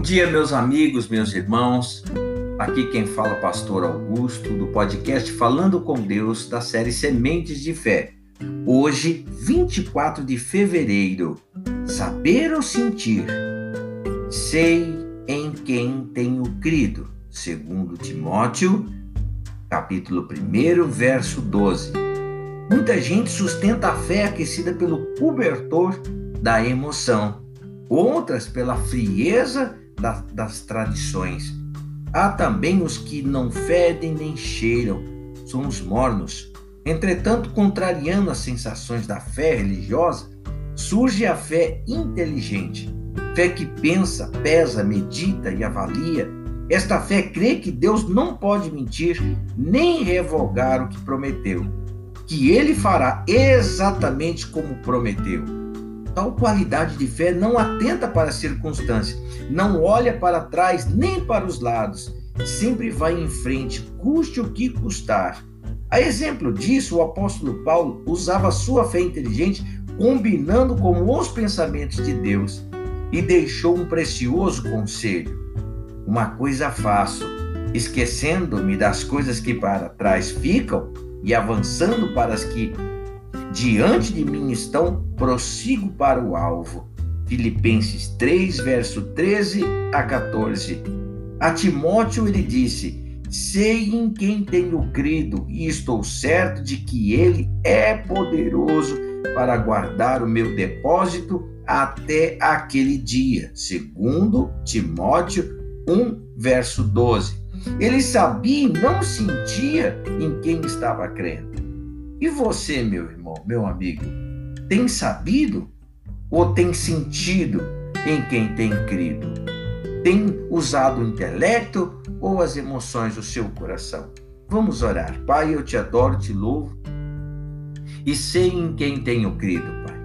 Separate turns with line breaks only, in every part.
dia, meus amigos, meus irmãos. Aqui quem fala é o pastor Augusto, do podcast Falando com Deus, da série Sementes de Fé. Hoje, 24 de fevereiro. Saber ou sentir? Sei em quem tenho crido. Segundo Timóteo, capítulo 1, verso 12. Muita gente sustenta a fé aquecida pelo cobertor da emoção outras pela frieza das, das tradições. Há também os que não fedem nem cheiram, são os mornos. Entretanto, contrariando as sensações da fé religiosa, surge a fé inteligente, fé que pensa, pesa, medita e avalia. Esta fé crê que Deus não pode mentir nem revogar o que prometeu, que ele fará exatamente como prometeu. Tal qualidade de fé não atenta para as circunstâncias, não olha para trás nem para os lados, sempre vai em frente, custe o que custar. A exemplo disso, o apóstolo Paulo usava sua fé inteligente combinando com os pensamentos de Deus e deixou um precioso conselho. Uma coisa faço, esquecendo-me das coisas que para trás ficam e avançando para as que diante de mim estão, prossigo para o alvo. Filipenses 3, verso 13 a 14. A Timóteo ele disse: Sei em quem tenho crido e estou certo de que ele é poderoso para guardar o meu depósito até aquele dia. Segundo Timóteo 1, verso 12. Ele sabia e não sentia em quem estava crendo. E você, meu irmão, meu amigo, tem sabido ou tem sentido em quem tem crido? Tem usado o intelecto ou as emoções do seu coração? Vamos orar. Pai, eu te adoro, te louvo e sei em quem tenho crido, Pai.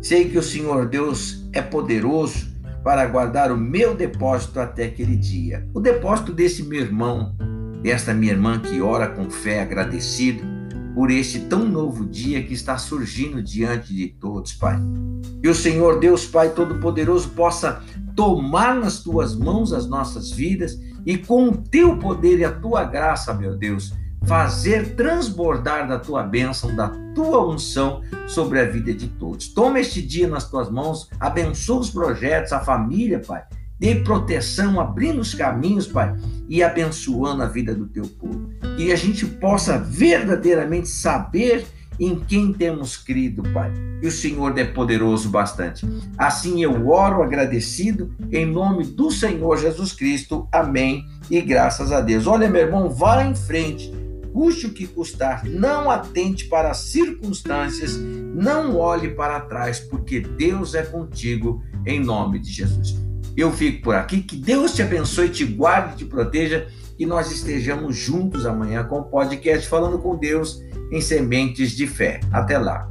Sei que o Senhor Deus é poderoso para guardar o meu depósito até aquele dia. O depósito desse meu irmão, desta minha irmã que ora com fé agradecido por este tão novo dia que está surgindo diante de todos, Pai. Que o Senhor Deus Pai Todo-Poderoso possa tomar nas tuas mãos as nossas vidas e com o teu poder e a tua graça, meu Deus, fazer transbordar da tua bênção, da tua unção sobre a vida de todos. Toma este dia nas tuas mãos, abençoa os projetos, a família, Pai Dê proteção, abrindo os caminhos, Pai, e abençoando a vida do teu povo. Que a gente possa verdadeiramente saber em quem temos crido, Pai. E o Senhor é poderoso bastante. Assim eu oro agradecido em nome do Senhor Jesus Cristo. Amém. E graças a Deus. Olha, meu irmão, vá em frente. Custe o que custar, não atente para as circunstâncias, não olhe para trás, porque Deus é contigo, em nome de Jesus. Eu fico por aqui. Que Deus te abençoe, te guarde, te proteja. E nós estejamos juntos amanhã com o podcast Falando com Deus em Sementes de Fé. Até lá.